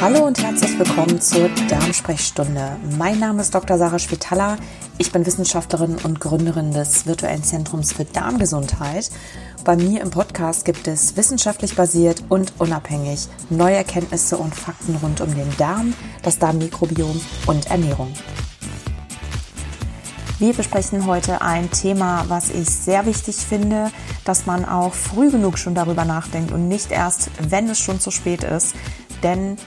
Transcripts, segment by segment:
Hallo und herzlich willkommen zur Darmsprechstunde. Mein Name ist Dr. Sarah Spitaler. Ich bin Wissenschaftlerin und Gründerin des virtuellen Zentrums für Darmgesundheit. Bei mir im Podcast gibt es wissenschaftlich basiert und unabhängig neue Erkenntnisse und Fakten rund um den Darm, das Darmmikrobiom und Ernährung. Wir besprechen heute ein Thema, was ich sehr wichtig finde, dass man auch früh genug schon darüber nachdenkt und nicht erst, wenn es schon zu spät ist. Denn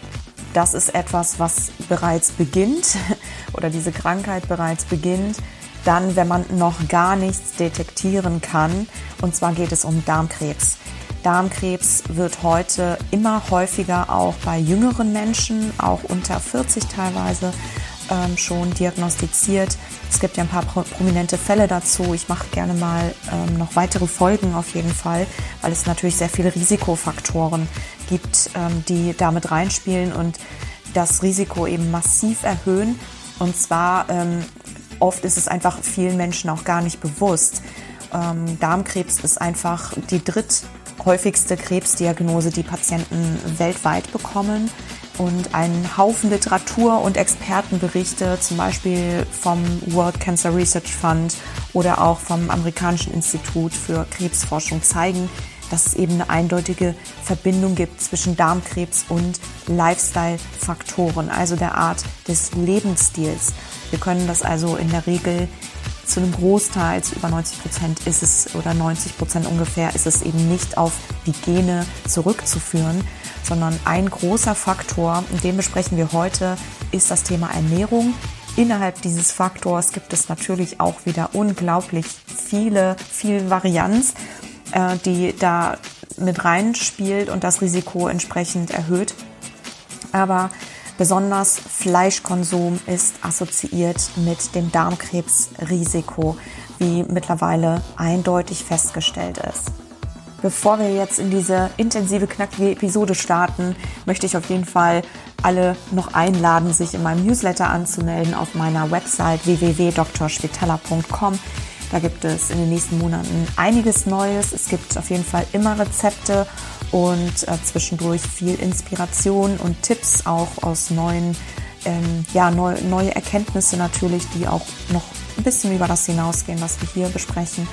das ist etwas, was bereits beginnt oder diese Krankheit bereits beginnt, dann, wenn man noch gar nichts detektieren kann. Und zwar geht es um Darmkrebs. Darmkrebs wird heute immer häufiger auch bei jüngeren Menschen, auch unter 40 teilweise, ähm, schon diagnostiziert. Es gibt ja ein paar prominente Fälle dazu. Ich mache gerne mal ähm, noch weitere Folgen auf jeden Fall, weil es natürlich sehr viele Risikofaktoren gibt, ähm, die damit reinspielen und das Risiko eben massiv erhöhen. Und zwar ähm, oft ist es einfach vielen Menschen auch gar nicht bewusst. Ähm, Darmkrebs ist einfach die dritthäufigste Krebsdiagnose, die Patienten weltweit bekommen und einen Haufen Literatur und Expertenberichte, zum Beispiel vom World Cancer Research Fund oder auch vom Amerikanischen Institut für Krebsforschung zeigen, dass es eben eine eindeutige Verbindung gibt zwischen Darmkrebs und Lifestyle-Faktoren, also der Art des Lebensstils. Wir können das also in der Regel zu einem Großteil, zu über 90 Prozent ist es oder 90 Prozent ungefähr, ist es eben nicht auf die Gene zurückzuführen, sondern ein großer Faktor, und den besprechen wir heute, ist das Thema Ernährung. Innerhalb dieses Faktors gibt es natürlich auch wieder unglaublich viele, viel Varianz, äh, die da mit reinspielt und das Risiko entsprechend erhöht. Aber besonders Fleischkonsum ist assoziiert mit dem Darmkrebsrisiko, wie mittlerweile eindeutig festgestellt ist. Bevor wir jetzt in diese intensive, knackige Episode starten, möchte ich auf jeden Fall alle noch einladen, sich in meinem Newsletter anzumelden auf meiner Website www.drspitaler.com. Da gibt es in den nächsten Monaten einiges Neues. Es gibt auf jeden Fall immer Rezepte und äh, zwischendurch viel Inspiration und Tipps auch aus neuen, ähm, ja, neu, neue Erkenntnisse natürlich, die auch noch ein bisschen über das hinausgehen, was wir hier besprechen.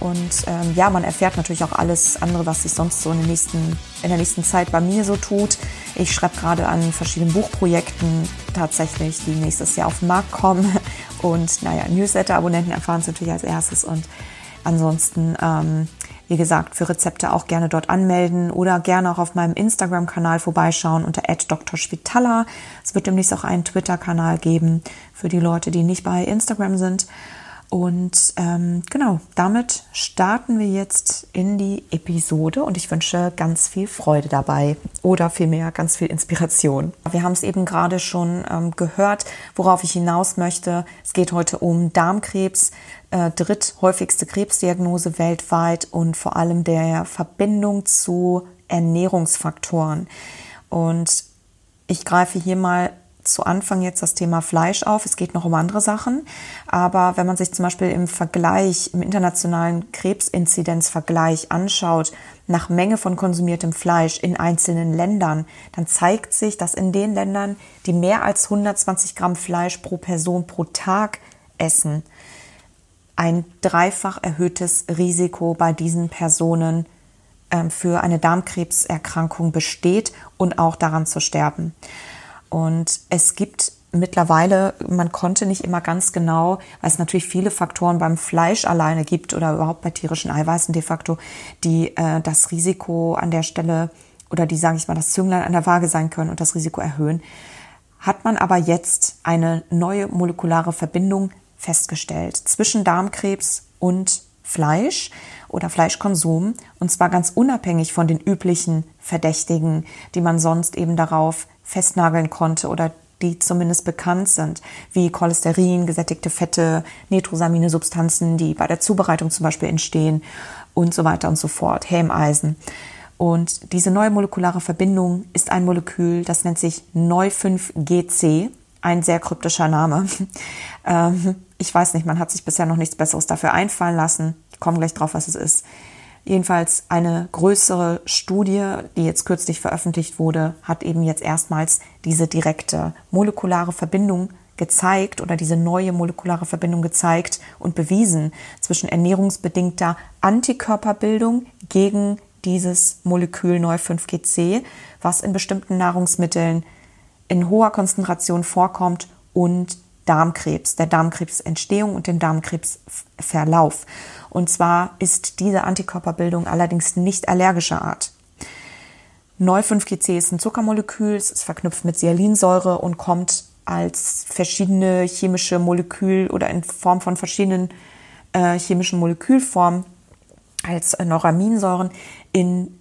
Und ähm, ja, man erfährt natürlich auch alles andere, was sich sonst so in, den nächsten, in der nächsten Zeit bei mir so tut. Ich schreibe gerade an verschiedenen Buchprojekten tatsächlich, die nächstes Jahr auf den Markt kommen. Und naja, Newsletter-Abonnenten erfahren es natürlich als erstes. Und ansonsten, ähm, wie gesagt, für Rezepte auch gerne dort anmelden oder gerne auch auf meinem Instagram-Kanal vorbeischauen unter @drschwitala. Es wird demnächst auch einen Twitter-Kanal geben für die Leute, die nicht bei Instagram sind. Und ähm, genau, damit starten wir jetzt in die Episode und ich wünsche ganz viel Freude dabei oder vielmehr ganz viel Inspiration. Wir haben es eben gerade schon ähm, gehört, worauf ich hinaus möchte. Es geht heute um Darmkrebs, äh, dritthäufigste Krebsdiagnose weltweit und vor allem der Verbindung zu Ernährungsfaktoren. Und ich greife hier mal zu Anfang jetzt das Thema Fleisch auf. Es geht noch um andere Sachen. Aber wenn man sich zum Beispiel im Vergleich, im internationalen Krebsinzidenzvergleich anschaut, nach Menge von konsumiertem Fleisch in einzelnen Ländern, dann zeigt sich, dass in den Ländern, die mehr als 120 Gramm Fleisch pro Person pro Tag essen, ein dreifach erhöhtes Risiko bei diesen Personen ähm, für eine Darmkrebserkrankung besteht und auch daran zu sterben. Und es gibt mittlerweile, man konnte nicht immer ganz genau, weil es natürlich viele Faktoren beim Fleisch alleine gibt oder überhaupt bei tierischen Eiweißen de facto, die äh, das Risiko an der Stelle oder die, sage ich mal, das Zünglein an der Waage sein können und das Risiko erhöhen, hat man aber jetzt eine neue molekulare Verbindung festgestellt zwischen Darmkrebs und Fleisch oder Fleischkonsum und zwar ganz unabhängig von den üblichen Verdächtigen, die man sonst eben darauf festnageln konnte oder die zumindest bekannt sind, wie Cholesterin, gesättigte Fette, nitrosamine Substanzen, die bei der Zubereitung zum Beispiel entstehen und so weiter und so fort, Hämeisen. Und diese neue molekulare Verbindung ist ein Molekül, das nennt sich Neu5GC, ein sehr kryptischer Name. Ich weiß nicht, man hat sich bisher noch nichts Besseres dafür einfallen lassen. Ich komme gleich drauf, was es ist. Jedenfalls eine größere Studie, die jetzt kürzlich veröffentlicht wurde, hat eben jetzt erstmals diese direkte molekulare Verbindung gezeigt oder diese neue molekulare Verbindung gezeigt und bewiesen zwischen ernährungsbedingter Antikörperbildung gegen dieses Molekül Neu5GC, was in bestimmten Nahrungsmitteln in hoher Konzentration vorkommt und Darmkrebs, der Darmkrebsentstehung und dem Darmkrebsverlauf. Und zwar ist diese Antikörperbildung allerdings nicht allergischer Art. Neu5GC ist ein Zuckermolekül, es ist verknüpft mit Sialinsäure und kommt als verschiedene chemische Molekül oder in Form von verschiedenen äh, chemischen Molekülformen als Neuraminsäuren in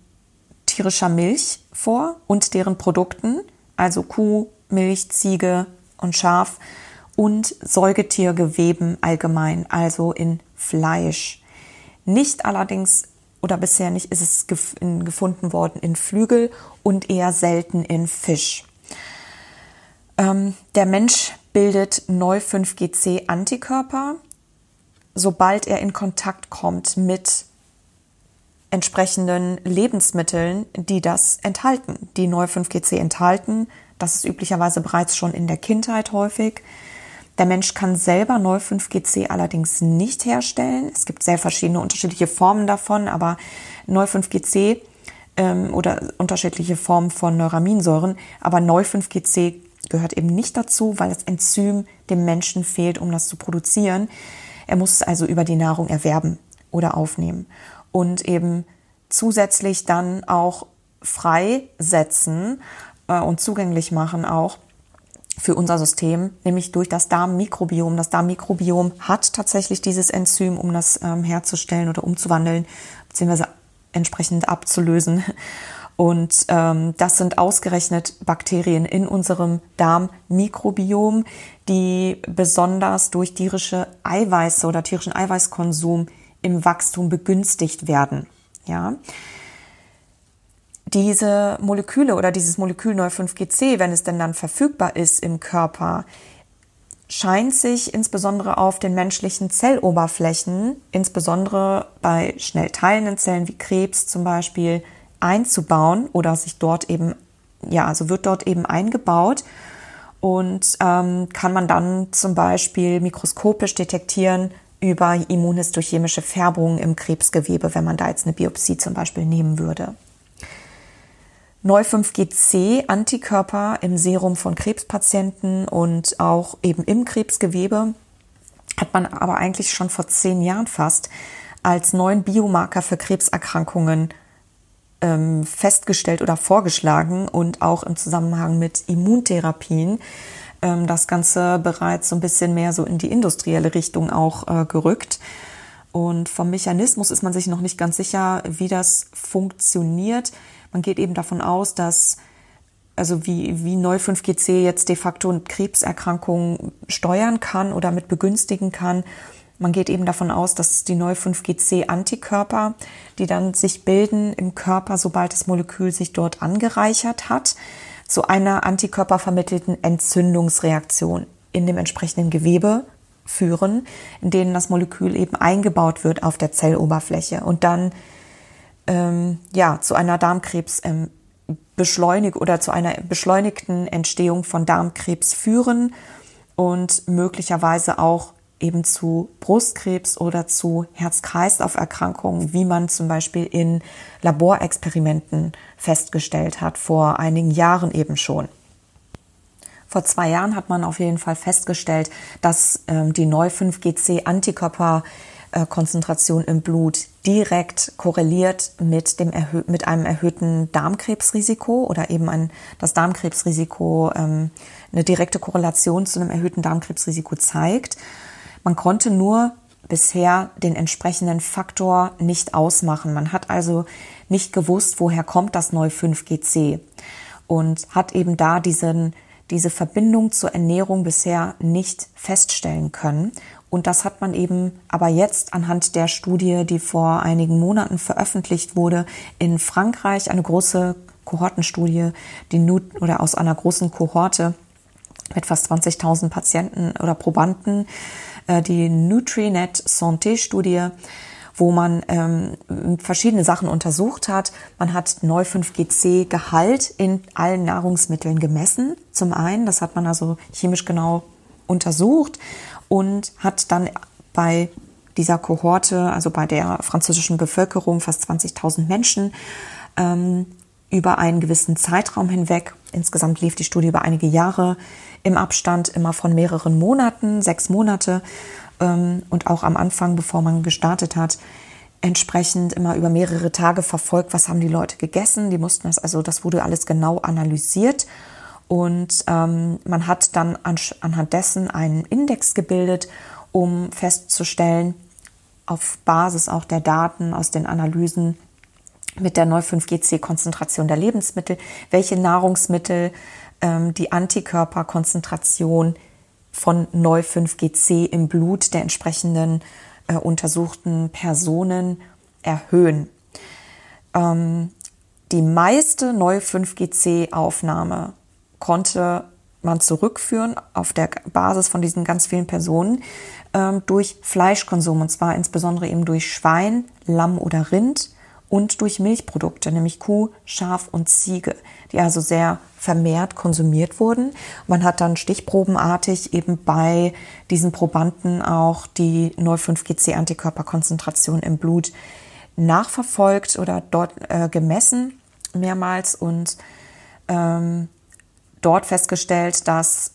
tierischer Milch vor und deren Produkten, also Kuh, Milch, Ziege und Schaf und Säugetiergeweben allgemein, also in Fleisch. Nicht allerdings oder bisher nicht ist es gefunden worden in Flügel und eher selten in Fisch. Ähm, der Mensch bildet Neu5GC-Antikörper, sobald er in Kontakt kommt mit entsprechenden Lebensmitteln, die das enthalten, die Neu5GC enthalten. Das ist üblicherweise bereits schon in der Kindheit häufig. Der Mensch kann selber Neu5GC allerdings nicht herstellen. Es gibt sehr verschiedene unterschiedliche Formen davon, aber Neu5GC ähm, oder unterschiedliche Formen von Neuraminsäuren, aber Neu5GC gehört eben nicht dazu, weil das Enzym dem Menschen fehlt, um das zu produzieren. Er muss es also über die Nahrung erwerben oder aufnehmen und eben zusätzlich dann auch freisetzen äh, und zugänglich machen auch für unser System, nämlich durch das Darmmikrobiom. Das Darmmikrobiom hat tatsächlich dieses Enzym, um das ähm, herzustellen oder umzuwandeln, beziehungsweise entsprechend abzulösen. Und ähm, das sind ausgerechnet Bakterien in unserem Darmmikrobiom, die besonders durch tierische Eiweiße oder tierischen Eiweißkonsum im Wachstum begünstigt werden. Ja. Diese Moleküle oder dieses Molekül Neu5GC, wenn es denn dann verfügbar ist im Körper, scheint sich insbesondere auf den menschlichen Zelloberflächen, insbesondere bei schnell teilenden Zellen wie Krebs zum Beispiel, einzubauen oder sich dort eben, ja, also wird dort eben eingebaut und ähm, kann man dann zum Beispiel mikroskopisch detektieren über immunhistochemische Färbungen im Krebsgewebe, wenn man da jetzt eine Biopsie zum Beispiel nehmen würde. Neu5GC Antikörper im Serum von Krebspatienten und auch eben im Krebsgewebe hat man aber eigentlich schon vor zehn Jahren fast als neuen Biomarker für Krebserkrankungen ähm, festgestellt oder vorgeschlagen und auch im Zusammenhang mit Immuntherapien ähm, das Ganze bereits so ein bisschen mehr so in die industrielle Richtung auch äh, gerückt. Und vom Mechanismus ist man sich noch nicht ganz sicher, wie das funktioniert. Man geht eben davon aus, dass also wie, wie Neu5GC jetzt de facto Krebserkrankungen steuern kann oder mit begünstigen kann man geht eben davon aus, dass die Neu5GC-Antikörper, die dann sich bilden im Körper, sobald das Molekül sich dort angereichert hat, zu einer antikörpervermittelten Entzündungsreaktion in dem entsprechenden Gewebe führen, in denen das Molekül eben eingebaut wird auf der Zelloberfläche und dann ähm, ja zu einer Darmkrebs ähm, oder zu einer beschleunigten Entstehung von Darmkrebs führen und möglicherweise auch eben zu Brustkrebs oder zu Herz-Kreislauf-Erkrankungen, wie man zum Beispiel in Laborexperimenten festgestellt hat, vor einigen Jahren eben schon. Vor zwei Jahren hat man auf jeden Fall festgestellt, dass ähm, die Neu5GC-Antikörperkonzentration im Blut direkt korreliert mit, dem mit einem erhöhten Darmkrebsrisiko oder eben ein, das Darmkrebsrisiko ähm, eine direkte Korrelation zu einem erhöhten Darmkrebsrisiko zeigt. Man konnte nur bisher den entsprechenden Faktor nicht ausmachen. Man hat also nicht gewusst, woher kommt das Neu 5GC und hat eben da diesen, diese Verbindung zur Ernährung bisher nicht feststellen können. Und das hat man eben aber jetzt anhand der Studie, die vor einigen Monaten veröffentlicht wurde, in Frankreich, eine große Kohortenstudie, die Nut oder aus einer großen Kohorte mit fast 20.000 Patienten oder Probanden, äh, die NutriNet Santé Studie, wo man ähm, verschiedene Sachen untersucht hat. Man hat Neu5GC-Gehalt in allen Nahrungsmitteln gemessen. Zum einen, das hat man also chemisch genau untersucht und hat dann bei dieser Kohorte, also bei der französischen Bevölkerung, fast 20.000 Menschen, ähm, über einen gewissen Zeitraum hinweg, insgesamt lief die Studie über einige Jahre, im Abstand immer von mehreren Monaten, sechs Monate ähm, und auch am Anfang, bevor man gestartet hat, entsprechend immer über mehrere Tage verfolgt, was haben die Leute gegessen. Die mussten das, also das wurde alles genau analysiert und ähm, man hat dann an, anhand dessen einen Index gebildet, um festzustellen, auf Basis auch der Daten aus den Analysen mit der Neu5GC-Konzentration der Lebensmittel, welche Nahrungsmittel ähm, die Antikörperkonzentration von Neu5GC im Blut der entsprechenden äh, untersuchten Personen erhöhen. Ähm, die meiste Neu5GC-Aufnahme konnte man zurückführen auf der Basis von diesen ganz vielen Personen ähm, durch Fleischkonsum und zwar insbesondere eben durch Schwein, Lamm oder Rind und durch Milchprodukte, nämlich Kuh, Schaf und Ziege, die also sehr vermehrt konsumiert wurden. Man hat dann stichprobenartig eben bei diesen Probanden auch die 0,5-GC-Antikörperkonzentration im Blut nachverfolgt oder dort äh, gemessen mehrmals und ähm, dort festgestellt, dass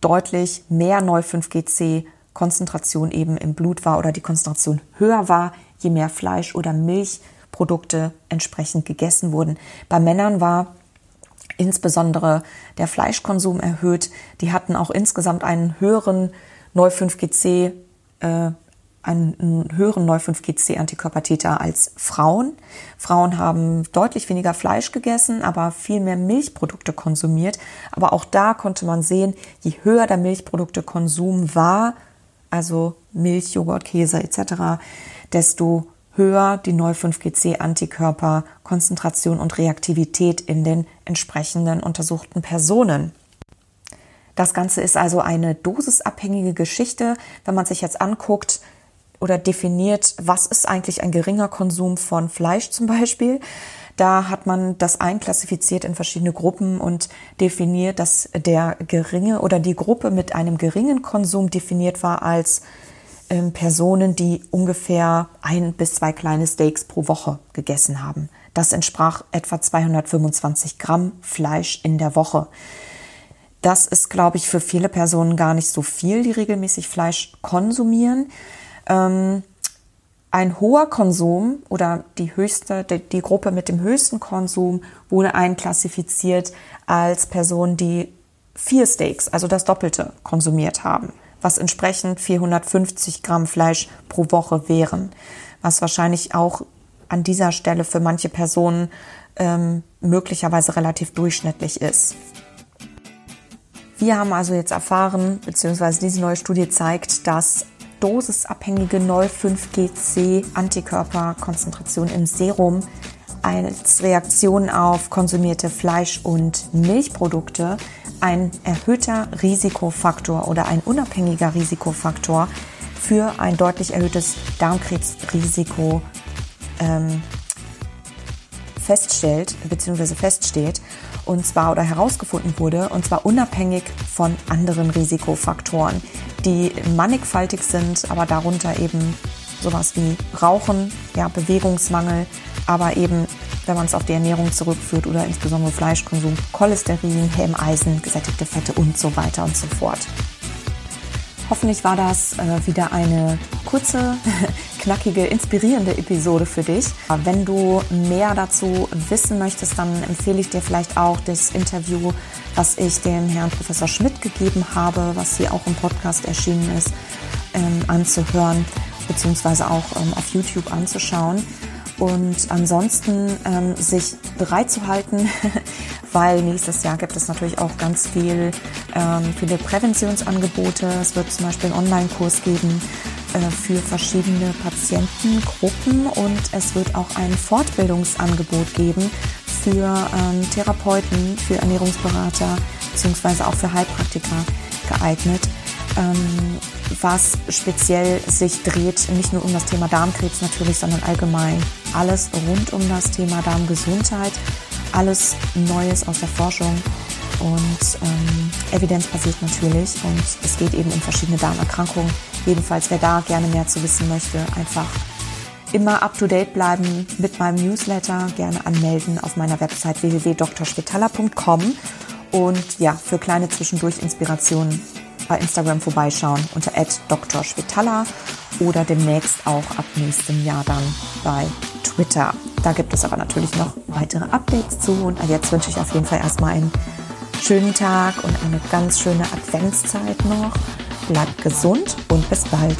deutlich mehr 0,5-GC Konzentration eben im Blut war oder die Konzentration höher war, je mehr Fleisch oder Milch Produkte entsprechend gegessen wurden. Bei Männern war insbesondere der Fleischkonsum erhöht. Die hatten auch insgesamt einen höheren Neu5GC, äh, einen höheren Neu5GC-Antikörpertäter als Frauen. Frauen haben deutlich weniger Fleisch gegessen, aber viel mehr Milchprodukte konsumiert. Aber auch da konnte man sehen, je höher der Milchproduktekonsum war, also Milch, Joghurt, Käse etc., desto höher die Neu5GC-Antikörper, Konzentration und Reaktivität in den entsprechenden untersuchten Personen. Das Ganze ist also eine dosisabhängige Geschichte. Wenn man sich jetzt anguckt oder definiert, was ist eigentlich ein geringer Konsum von Fleisch zum Beispiel, da hat man das einklassifiziert in verschiedene Gruppen und definiert, dass der geringe oder die Gruppe mit einem geringen Konsum definiert war als ähm, Personen, die ungefähr ein bis zwei kleine Steaks pro Woche gegessen haben. Das entsprach etwa 225 Gramm Fleisch in der Woche. Das ist, glaube ich, für viele Personen gar nicht so viel, die regelmäßig Fleisch konsumieren. Ähm, ein hoher Konsum oder die höchste, die, die Gruppe mit dem höchsten Konsum wurde einklassifiziert als Personen, die vier Steaks, also das Doppelte, konsumiert haben was entsprechend 450 Gramm Fleisch pro Woche wären, was wahrscheinlich auch an dieser Stelle für manche Personen ähm, möglicherweise relativ durchschnittlich ist. Wir haben also jetzt erfahren, beziehungsweise diese neue Studie zeigt, dass dosisabhängige 0,5-GC-Antikörperkonzentration im Serum als Reaktion auf konsumierte Fleisch- und Milchprodukte ein erhöhter Risikofaktor oder ein unabhängiger Risikofaktor für ein deutlich erhöhtes Darmkrebsrisiko ähm, feststellt bzw. feststeht und zwar oder herausgefunden wurde und zwar unabhängig von anderen Risikofaktoren, die mannigfaltig sind, aber darunter eben sowas wie Rauchen, ja Bewegungsmangel, aber eben wenn man es auf die Ernährung zurückführt oder insbesondere Fleischkonsum, Cholesterin, Helmeisen, gesättigte Fette und so weiter und so fort. Hoffentlich war das äh, wieder eine kurze, knackige, inspirierende Episode für dich. Wenn du mehr dazu wissen möchtest, dann empfehle ich dir vielleicht auch das Interview, was ich dem Herrn Professor Schmidt gegeben habe, was hier auch im Podcast erschienen ist, ähm, anzuhören, beziehungsweise auch ähm, auf YouTube anzuschauen und ansonsten ähm, sich bereit zu halten, weil nächstes Jahr gibt es natürlich auch ganz viel, ähm, viele Präventionsangebote. Es wird zum Beispiel einen Online-Kurs geben äh, für verschiedene Patientengruppen und es wird auch ein Fortbildungsangebot geben für ähm, Therapeuten, für Ernährungsberater beziehungsweise auch für Heilpraktiker geeignet ähm, was speziell sich dreht, nicht nur um das Thema Darmkrebs natürlich, sondern allgemein alles rund um das Thema Darmgesundheit, alles Neues aus der Forschung und ähm, evidenzbasiert natürlich. Und es geht eben um verschiedene Darmerkrankungen. Jedenfalls, wer da gerne mehr zu wissen möchte, einfach immer up to date bleiben mit meinem Newsletter, gerne anmelden auf meiner Website www.drspitala.com und ja, für kleine zwischendurch Inspirationen bei Instagram vorbeischauen unter @drspitala oder demnächst auch ab nächstem Jahr dann bei Twitter. Da gibt es aber natürlich noch weitere Updates zu und jetzt wünsche ich auf jeden Fall erstmal einen schönen Tag und eine ganz schöne Adventszeit noch. Bleibt gesund und bis bald.